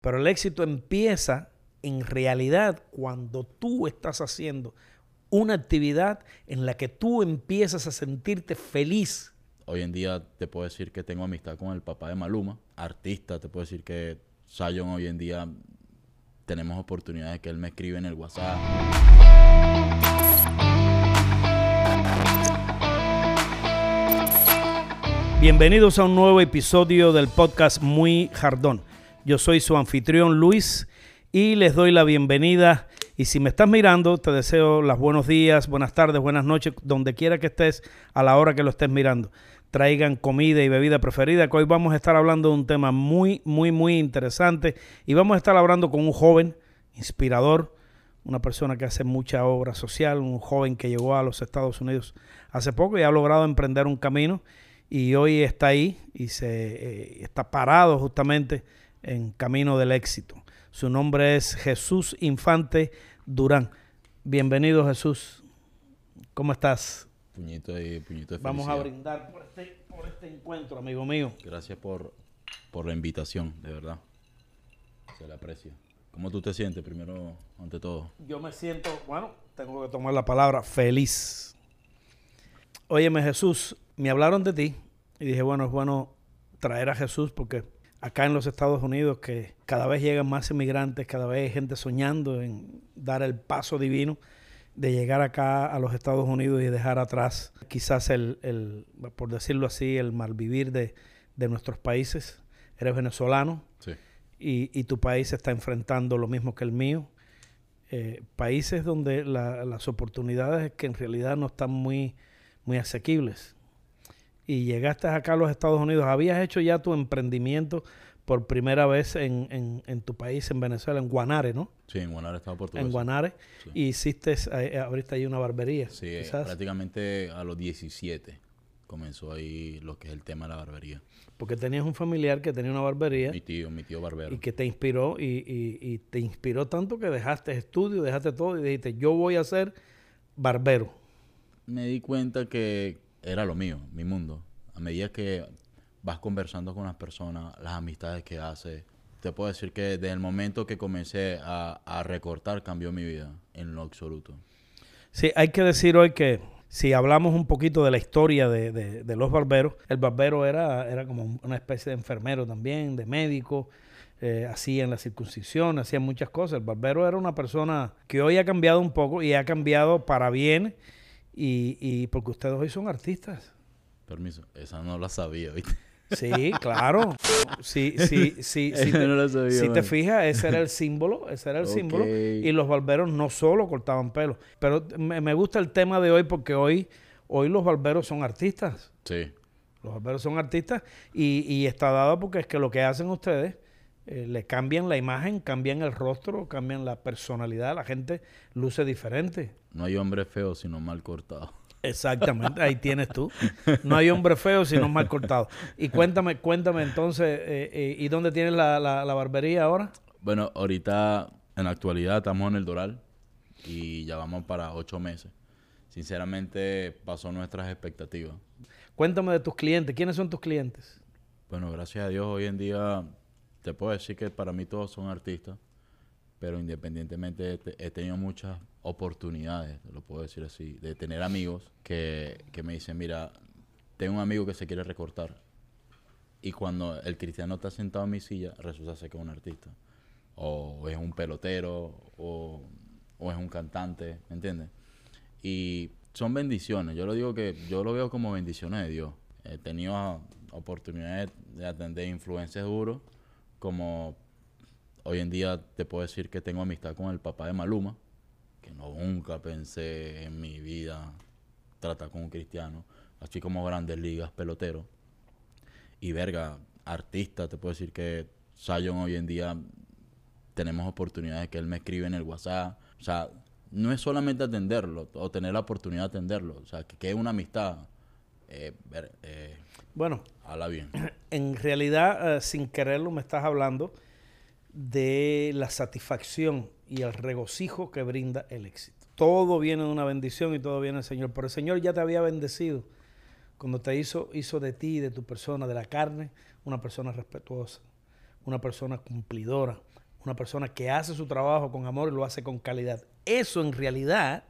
Pero el éxito empieza en realidad cuando tú estás haciendo una actividad en la que tú empiezas a sentirte feliz. Hoy en día te puedo decir que tengo amistad con el papá de Maluma, artista, te puedo decir que Sayon hoy en día tenemos oportunidades que él me escribe en el WhatsApp. Bienvenidos a un nuevo episodio del podcast Muy Jardón. Yo soy su anfitrión Luis y les doy la bienvenida. Y si me estás mirando, te deseo los buenos días, buenas tardes, buenas noches, donde quiera que estés, a la hora que lo estés mirando. Traigan comida y bebida preferida, que hoy vamos a estar hablando de un tema muy, muy, muy interesante. Y vamos a estar hablando con un joven inspirador, una persona que hace mucha obra social, un joven que llegó a los Estados Unidos hace poco y ha logrado emprender un camino y hoy está ahí y se eh, está parado justamente en camino del éxito. Su nombre es Jesús Infante Durán. Bienvenido Jesús. ¿Cómo estás? Puñito y puñito de Vamos a brindar por este, por este encuentro, amigo mío. Gracias por, por la invitación, de verdad. Se le aprecia. ¿Cómo tú te sientes primero, ante todo? Yo me siento, bueno, tengo que tomar la palabra, feliz. Óyeme Jesús, me hablaron de ti y dije, bueno, es bueno traer a Jesús porque acá en los Estados Unidos que cada vez llegan más inmigrantes, cada vez hay gente soñando en dar el paso divino de llegar acá a los Estados Unidos y dejar atrás quizás el, el por decirlo así, el malvivir de, de nuestros países. Eres venezolano Sí. y, y tu país está enfrentando lo mismo que el mío. Eh, países donde la- las oportunidades que en realidad no están muy, muy asequibles. Y llegaste acá a los Estados Unidos, habías hecho ya tu emprendimiento por primera vez en, en- en tu país, en Venezuela, en Guanare, ¿no? Sí, en Guanare estaba portugués. En Guanare. Sí. Y hiciste, eh, abriste ahí una barbería. Sí, eh, quizás, prácticamente a los 17 comenzó ahí lo que es el tema de la barbería. porque tenías un familiar que tenía una barbería. Mi tío, mi tío barbero. y que te inspiró y, y- y te inspiró tanto que dejaste estudio, dejaste todo y dijiste, yo voy a ser barbero. me di cuenta que era lo mío, mi mundo. A medida que vas conversando con las personas, las amistades que haces, te puedo decir que desde el momento que comencé a, recortar cambió mi vida en lo absoluto. Sí, hay que decir hoy que si hablamos un poquito de la historia de los barberos, el barbero era, era como una especie de enfermero también, de médico, eh, hacían la circuncisión, hacían muchas cosas. El barbero era una persona que hoy ha cambiado un poco y ha cambiado para bien y, y porque ustedes hoy son artistas. Permiso, esa no la sabía, ¿viste? Sí, claro. Sí, sí, sí, sí. Te- no sabía, si te fijas, ese era el símbolo, ese era el símbolo. Y los barberos no solo cortaban pelo. Pero me, me gusta el tema de hoy porque hoy, hoy los barberos son artistas. Sí, Los barberos son artistas y, y está dado porque es que lo que hacen ustedes, eh, le cambian la imagen, cambian el rostro, cambian la personalidad, la gente luce diferente. no hay hombre feo sino mal cortado. Exactamente, ahí tienes tú. No hay hombre feo sino mal cortado. Y cuéntame, cuéntame entonces, eh, eh, ¿y dónde tienes la, la- la barbería ahora? Bueno, ahorita en la actualidad estamos en el Doral y ya vamos para ocho meses. Sinceramente pasó nuestras expectativas. Cuéntame de tus clientes. ¿Quiénes son tus clientes? Bueno, gracias a Dios hoy en día te puedo decir que para mí todos son artistas, pero independientemente he, te- he tenido muchas oportunidades, lo puedo decir así, de tener amigos que, que me dicen, mira, tengo un amigo que se quiere recortar y cuando el cristiano está sentado en mi silla resulta ser que es un artista o es un pelotero o, o es un cantante, ¿me entiendes? Y son bendiciones. Yo lo digo que yo lo veo como bendiciones de Dios. He tenido oportunidades de atender influencias duros, como hoy en día te puedo decir que tengo amistad con el papá de Maluma, que no nunca pensé en mi vida tratar con un cristiano, así como grandes ligas, pelotero. Y verga, artista, te puedo decir que Sayon hoy en día tenemos oportunidades que él me escribe en el WhatsApp. O sea, no es solamente atenderlo o tener la oportunidad de atenderlo. O sea, que quede una amistad. Eh, eh, Bueno, habla bien. en realidad, eh, sin quererlo, me estás hablando de la satisfacción y el regocijo que brinda el éxito. Todo viene de una bendición y todo viene del Señor. Pero el Señor ya te había bendecido cuando te hizo, hizo de ti, de tu persona, de la carne, una persona respetuosa, una persona cumplidora, una persona que hace su trabajo con amor y lo hace con calidad. Eso en realidad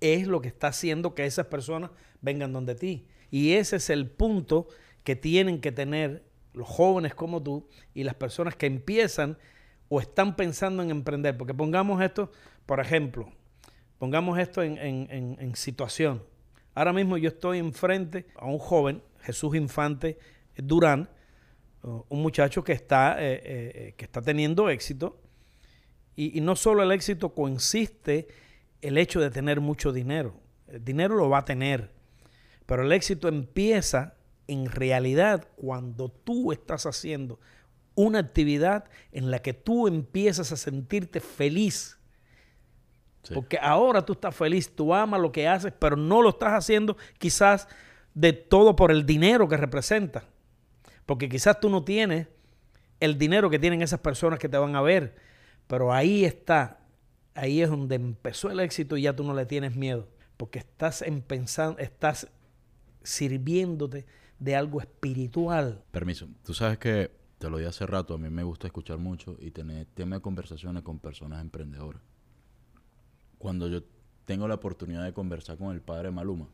es lo que está haciendo que esas personas vengan donde ti. Y ese es el punto que tienen que tener los jóvenes como tú y las personas que empiezan o están pensando en emprender. Porque pongamos esto, por ejemplo, pongamos esto en, situación. Ahora mismo yo estoy enfrente a un joven, Jesús Infante Durán, un muchacho que está, eh, eh, eh, que está teniendo éxito. Y, y, no solo el éxito consiste el hecho de tener mucho dinero. El dinero lo va a tener. Pero el éxito empieza en realidad cuando tú estás haciendo una actividad en la que tú empiezas a sentirte feliz. Porque ahora tú estás feliz, tú amas lo que haces, pero no lo estás haciendo quizás de todo por el dinero que representa. Porque quizás tú no tienes el dinero que tienen esas personas que te van a ver. Pero ahí está, ahí es donde empezó el éxito y ya tú no le tienes miedo. Porque estás, pensando, estás sirviéndote de algo espiritual. Permiso, tú sabes que te lo dije hace rato, a mí me gusta escuchar mucho y tener temas de conversaciones con personas emprendedoras. Cuando yo tengo la oportunidad de conversar con el padre Maluma,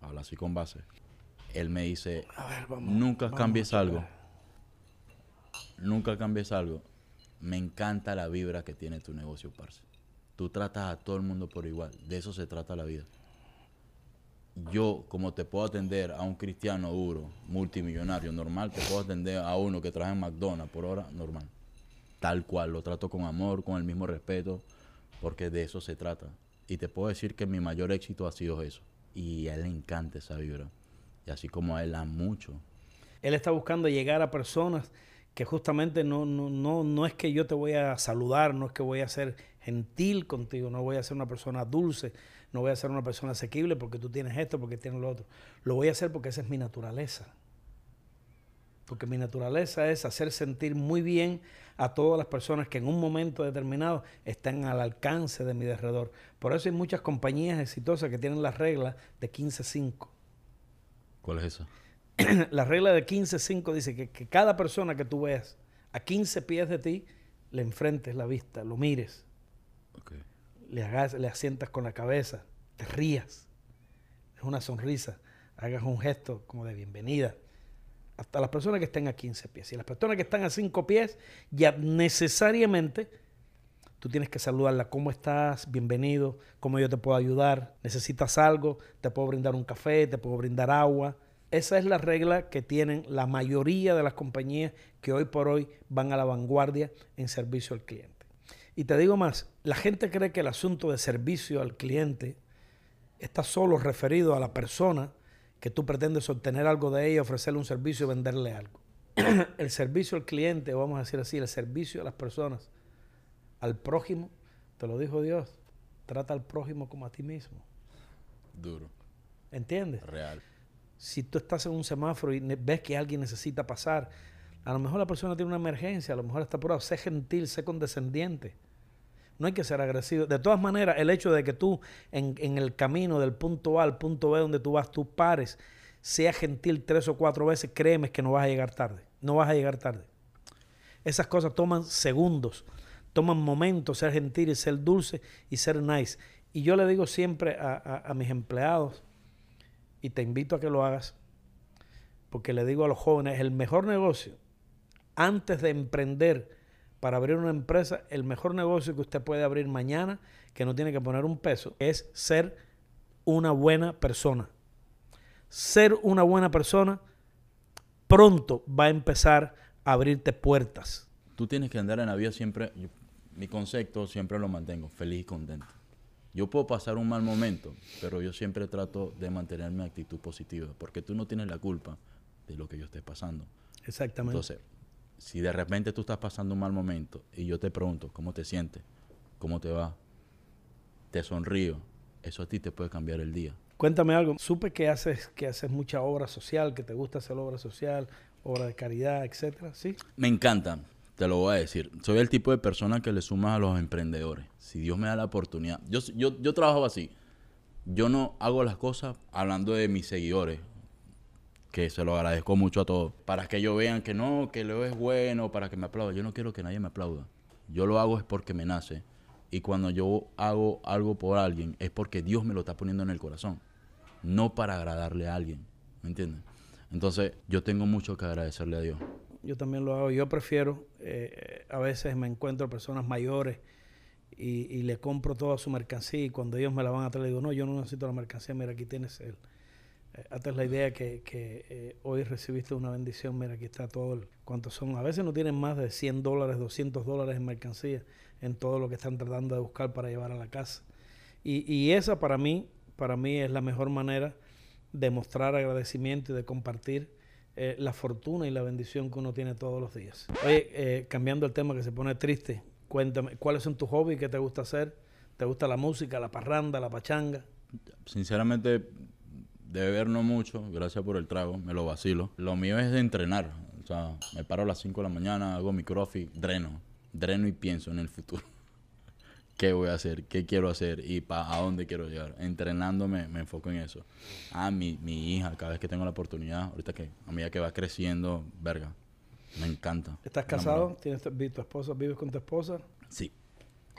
habla así con base, él me dice, nunca cambies algo, nunca cambies algo. Me encanta la vibra que tiene tu negocio, parce. Tú tratas a todo el mundo por igual, de eso se trata la vida yo, como te puedo atender a un cristiano duro, multimillonario, normal, te puedo atender a uno que trabaja en McDonald's por hora, normal. Tal cual, lo trato con amor, con el mismo respeto, porque de eso se trata. Y te puedo decir que mi mayor éxito ha sido eso. Y a él le encanta esa vibra. Y así como a él a mucho. Él está buscando llegar a personas que justamente no, no, no, no es que yo te voy a saludar, no es que voy a ser gentil contigo, no voy a ser una persona dulce, no voy a ser una persona asequible porque tú tienes esto, porque tienes lo otro. Lo voy a hacer porque esa es mi naturaleza. Porque mi naturaleza es hacer sentir muy bien a todas las personas que en un momento determinado están al alcance de mi derredor. Por eso hay muchas compañías exitosas que tienen la regla de 15-5. ¿Cuál es esa? la regla de 15-5 dice que, que, cada persona que tú veas a 15 pies de ti, le enfrentes la vista, lo mires. Le, hagas, le asientas con la cabeza, te rías, es una sonrisa, hagas un gesto como de bienvenida. Hasta las personas que estén a 15 pies. Y las personas que están a 5 pies, ya necesariamente tú tienes que saludarla. ¿Cómo estás? Bienvenido. ¿Cómo yo te puedo ayudar? ¿Necesitas algo? ¿Te puedo brindar un café? ¿Te puedo brindar agua? Esa es la regla que tienen la mayoría de las compañías que hoy por hoy van a la vanguardia en servicio al cliente. Y te digo más, la gente cree que el asunto de servicio al cliente está solo referido a la persona que tú pretendes obtener algo de ella, ofrecerle un servicio y venderle algo. el servicio al cliente, vamos a decir así, el servicio a las personas, al prójimo, te lo dijo Dios, trata al prójimo como a ti mismo. Duro. ¿Entiendes? Real. Si tú estás en un semáforo y ves que alguien necesita pasar, a lo mejor la persona tiene una emergencia, a lo mejor está apurado. Sé gentil, sé condescendiente. No hay que ser agresivo. De todas maneras, el hecho de que tú en, el camino del punto A al punto B donde tú vas, tú pares, sea gentil tres o cuatro veces, créeme que no vas a llegar tarde. No vas a llegar tarde. Esas cosas toman segundos, toman momentos, ser gentil y ser dulce y ser nice. Y yo le digo siempre a mis empleados, y te invito a que lo hagas, porque le digo a los jóvenes, el mejor negocio antes de emprender para abrir una empresa, el mejor negocio que usted puede abrir mañana, que no tiene que poner un peso, es ser una buena persona. Ser una buena persona pronto va a empezar a abrirte puertas. Tú tienes que andar en la vida siempre, mi concepto siempre lo mantengo, feliz y contento. Yo puedo pasar un mal momento, pero yo siempre trato de mantener mi actitud positiva, porque tú no tienes la culpa de lo que yo esté pasando. Exactamente. Entonces, si de repente tú estás pasando un mal momento y yo te pregunto, ¿cómo te sientes? ¿Cómo te va? Te sonrío. Eso a ti te puede cambiar el día. Cuéntame algo. Supe que haces, que haces mucha obra social, que te gusta hacer obra social, obra de caridad, etcétera, ¿sí? Me encanta, te lo voy a decir. Soy el tipo de persona que le suma a los emprendedores. Si Dios me da la oportunidad. Yo, yo, yo trabajo así. Yo no hago las cosas hablando de mis seguidores que se lo agradezco mucho a todos, para que ellos vean que no, que Leo es bueno, para que me aplaudan. Yo no quiero que nadie me aplauda. Yo lo hago es porque me nace. Y cuando yo hago algo por alguien es porque Dios me lo está poniendo en el corazón. No para agradarle a alguien. ¿Me entiendes? Entonces yo tengo mucho que agradecerle a Dios. Yo también lo hago. Yo prefiero, eh, a veces me encuentro personas mayores y, le compro toda su mercancía y cuando ellos me la van a traer, digo, no, yo no necesito la mercancía, mira, aquí tienes el... Eh, la idea que, que eh, hoy recibiste una bendición, mira, aquí está todo, el, cuántos son. A veces no tienen más de 100 dólares, 200 dólares en mercancía en todo lo que están tratando de buscar para llevar a la casa. Y, y esa para mí, para mí es la mejor manera de mostrar agradecimiento y de compartir eh, la fortuna y la bendición que uno tiene todos los días. Oye, cambiando el tema que se pone triste, cuéntame, ¿cuáles son tus hobbies? ¿Qué te gusta hacer? ¿Te gusta la música, la parranda, la pachanga? Sinceramente, de beber no mucho, gracias por el trago, me lo vacilo. Lo mío es de entrenar, o sea, me paro a las 5 de la mañana, hago mi crossfit, dreno, dreno y pienso en el futuro. ¿Qué voy a hacer? ¿Qué quiero hacer? ¿Y para a dónde quiero llegar? Entrenándome me enfoco en eso. Ah, mi, mi hija, cada vez que tengo la oportunidad, ahorita que a medida que va creciendo, verga, me encanta. ¿Estás casado? ¿Tienes tu, tu esposa? ¿Vives con tu esposa? Sí.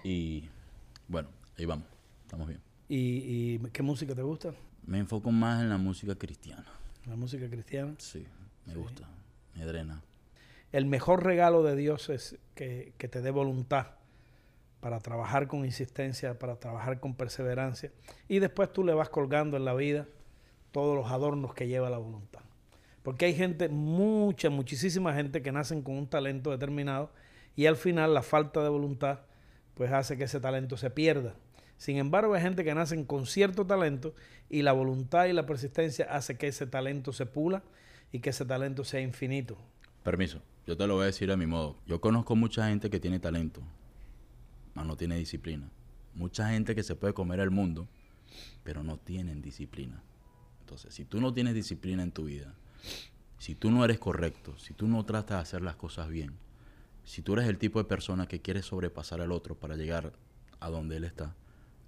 Y bueno, ahí vamos. Estamos bien. ¿Y, y qué música te gusta? Me enfoco más en la música cristiana. ¿La música cristiana? Sí, me gusta. Me drena. El mejor regalo de Dios es que, que te dé voluntad para trabajar con insistencia, para trabajar con perseverancia. Y después tú le vas colgando en la vida todos los adornos que lleva la voluntad. Porque hay gente, mucha, muchísima gente que nacen con un talento determinado y al final la falta de voluntad pues hace que ese talento se pierda. Sin embargo, hay gente que nacen con cierto talento y la voluntad y la persistencia hace que ese talento se pula y que ese talento sea infinito. Permiso, yo te lo voy a decir a mi modo. Yo conozco mucha gente que tiene talento, no tiene disciplina. Mucha gente que se puede comer el mundo, pero no tienen disciplina. Entonces, si tú no tienes disciplina en tu vida, si tú no eres correcto, si tú no tratas de hacer las cosas bien, si tú eres el tipo de persona que quiere sobrepasar al otro para llegar a donde él está,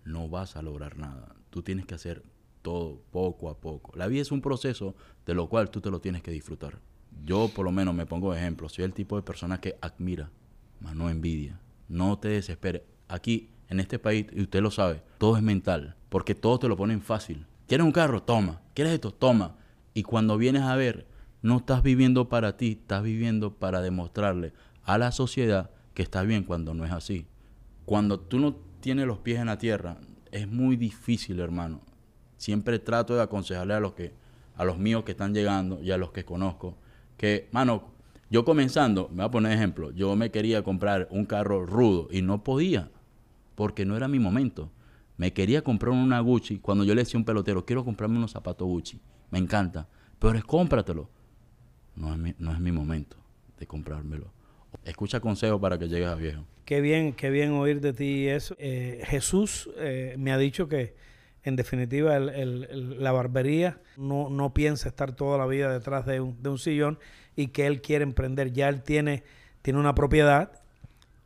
no vas a lograr nada. Tú tienes que hacer todo poco a poco. La vida es un proceso de lo cual tú te lo tienes que disfrutar. Yo por lo menos me pongo de ejemplo, soy el tipo de persona que admira, mas no envidia. No te desesperes. Aquí, en este país, y usted lo sabe, todo es mental, porque todo te lo ponen fácil. ¿Quieres un carro? Toma. ¿Quieres esto? Toma. Y cuando vienes a ver, no estás viviendo para ti, estás viviendo para demostrarle a la sociedad que está bien cuando no es así. Cuando tú no tienes los pies en la tierra, es muy difícil, hermano. Siempre trato de aconsejarle a los que a los míos que están llegando y a los que conozco que, mano, yo comenzando, me voy a poner ejemplo, yo me quería comprar un carro rudo y no podía, porque no era mi momento. Me quería comprar una Gucci cuando yo le decía a un pelotero, quiero comprarme unos zapatos Gucci, me encanta, pero es cómpratelo. No es mi, no es mi momento de comprármelo. Escucha consejos para que llegues a viejo. Qué bien, qué bien oír de ti eso. Eh, Jesús eh, me ha dicho que en definitiva la barbería no, no piensa estar toda la vida detrás de un, de un sillón y que él quiere emprender. Ya él tiene, tiene una propiedad,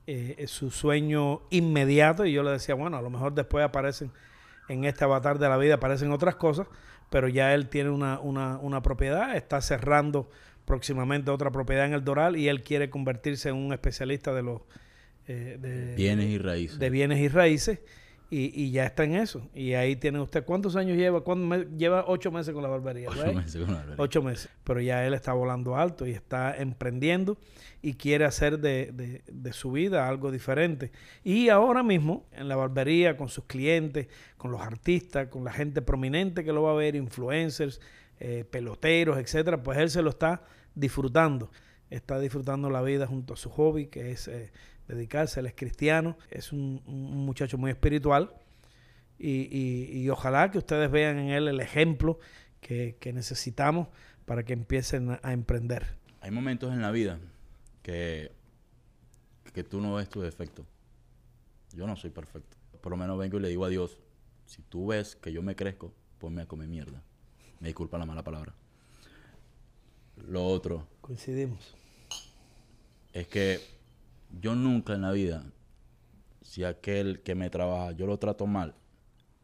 eh, su sueño inmediato y yo le decía, bueno, a lo mejor después aparecen en este avatar de la vida, aparecen otras cosas, pero ya él tiene una, una, una propiedad, está cerrando próximamente otra propiedad en el Doral y él quiere convertirse en un especialista de los eh, bienes y raíces. De bienes y raíces y, y, ya está en eso. Y ahí tiene usted, ¿cuántos años lleva? ¿Cuántos lleva ocho meses con la barbería. Ocho meses con la barbería. Ocho meses. Pero ya él está volando alto y está emprendiendo y quiere hacer de, de, de, su vida algo diferente. Y ahora mismo, en la barbería, con sus clientes, con los artistas, con la gente prominente que lo va a ver, influencers, eh, peloteros, etcétera, pues él se lo está disfrutando. Está disfrutando la vida junto a su hobby, que es eh, dedicarse, él es cristiano, es un, muchacho muy espiritual y, ojalá que ustedes vean en él el ejemplo que, necesitamos para que empiecen a, emprender. Hay momentos en la vida que, que tú no ves tu defecto. Yo no soy perfecto. Por lo menos vengo y le digo a Dios, si tú ves que yo me crezco, ponme a comer mierda. Me disculpa la mala palabra. Lo otro. Coincidimos. Es que yo nunca en la vida, si aquel que me trabaja, yo lo trato mal,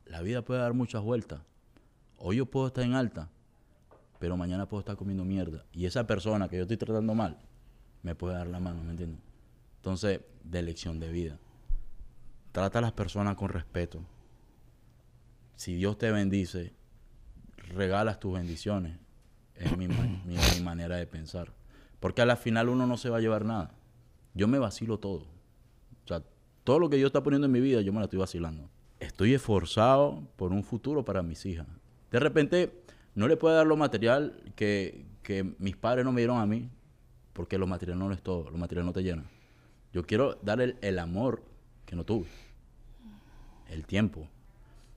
la vida puede dar muchas vueltas. Hoy yo puedo estar en alta, pero mañana puedo estar comiendo mierda. Y esa persona que yo estoy tratando mal, me puede dar la mano, ¿me entiendes? Entonces, de lección de vida. Trata a las personas con respeto. Si Dios te bendice, regalas tus bendiciones. Es mi, mi, manera de pensar. Porque a la final uno no se va a llevar nada. Yo me vacilo todo. O sea, todo lo que Dios está poniendo en mi vida, yo me la estoy vacilando. Estoy esforzado por un futuro para mis hijas. De repente, no le puedo dar lo material que, que mis padres no me dieron a mí, porque lo material no es todo, lo material no te llena. Yo quiero dar el, amor que no tuve, el tiempo.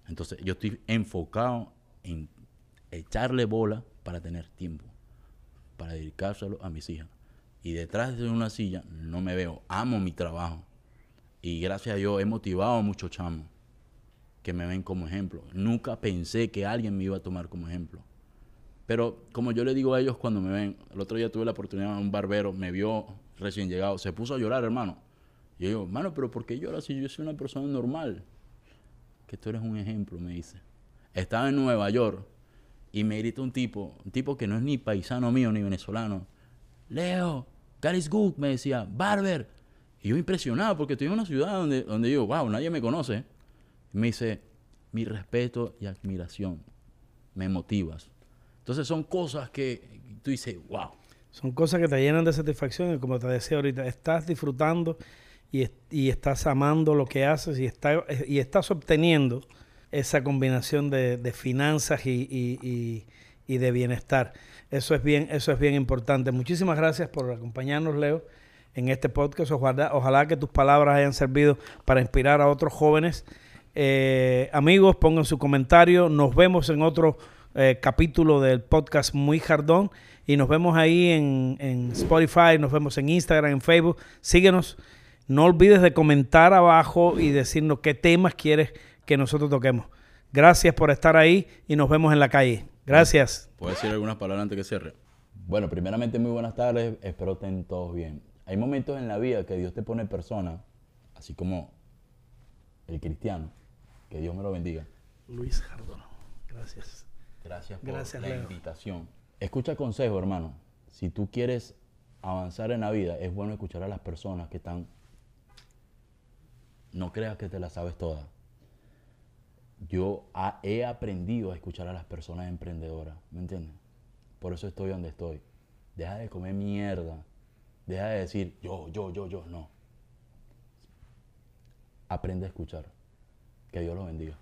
Entonces, yo estoy enfocado en echarle bola para tener tiempo, para dedicárselo a mis hijas. Y detrás de una silla no me veo, amo mi trabajo. Y gracias a Dios he motivado a muchos chamos que me ven como ejemplo. Nunca pensé que alguien me iba a tomar como ejemplo. Pero como yo le digo a ellos cuando me ven, el otro día tuve la oportunidad, un barbero me vio recién llegado, se puso a llorar, hermano. Y yo digo, hermano, pero ¿por qué lloras si yo soy una persona normal? Que tú eres un ejemplo, me dice. Estaba en Nueva York y me grita un tipo, un tipo que no es ni paisano mío ni venezolano. Leo, God is good, me decía, Barber. Y yo impresionado porque estoy en una ciudad donde, donde digo, wow, nadie me conoce. me dice, mi respeto y admiración, me motivas. Entonces son cosas que tú dices, wow. Son cosas que te llenan de satisfacción y como te decía ahorita, estás disfrutando y, estás amando lo que haces y, y estás obteniendo esa combinación de, finanzas y, de bienestar. Eso es bien, eso es bien importante. Muchísimas gracias por acompañarnos, Leo, en este podcast. Ojalá, ojalá que tus palabras hayan servido para inspirar a otros jóvenes. Eh, amigos, pongan su comentario. Nos vemos en otro eh, capítulo del podcast Muy Jardón. Y nos vemos ahí en, en, Spotify, nos vemos en Instagram, en Facebook. Síguenos. No olvides de comentar abajo y decirnos qué temas quieres que nosotros toquemos. Gracias por estar ahí y nos vemos en la calle. Gracias. ¿Puedo decir algunas palabras antes que cierre? Bueno, primeramente muy buenas tardes. Espero estén todos bien. Hay momentos en la vida que Dios te pone personas, así como el cristiano. Que Dios me lo bendiga. Luis Jardón. Gracias. Gracias por la invitación. Escucha consejo, hermano. Si tú quieres avanzar en la vida, es bueno escuchar a las personas que están... No creas que te las sabes todas. Yo he aprendido a escuchar a las personas emprendedoras, ¿me entiendes? Por eso estoy donde estoy. Deja de comer mierda. Deja de decir yo, yo, yo, yo. No. Aprende a escuchar. Que Dios los bendiga.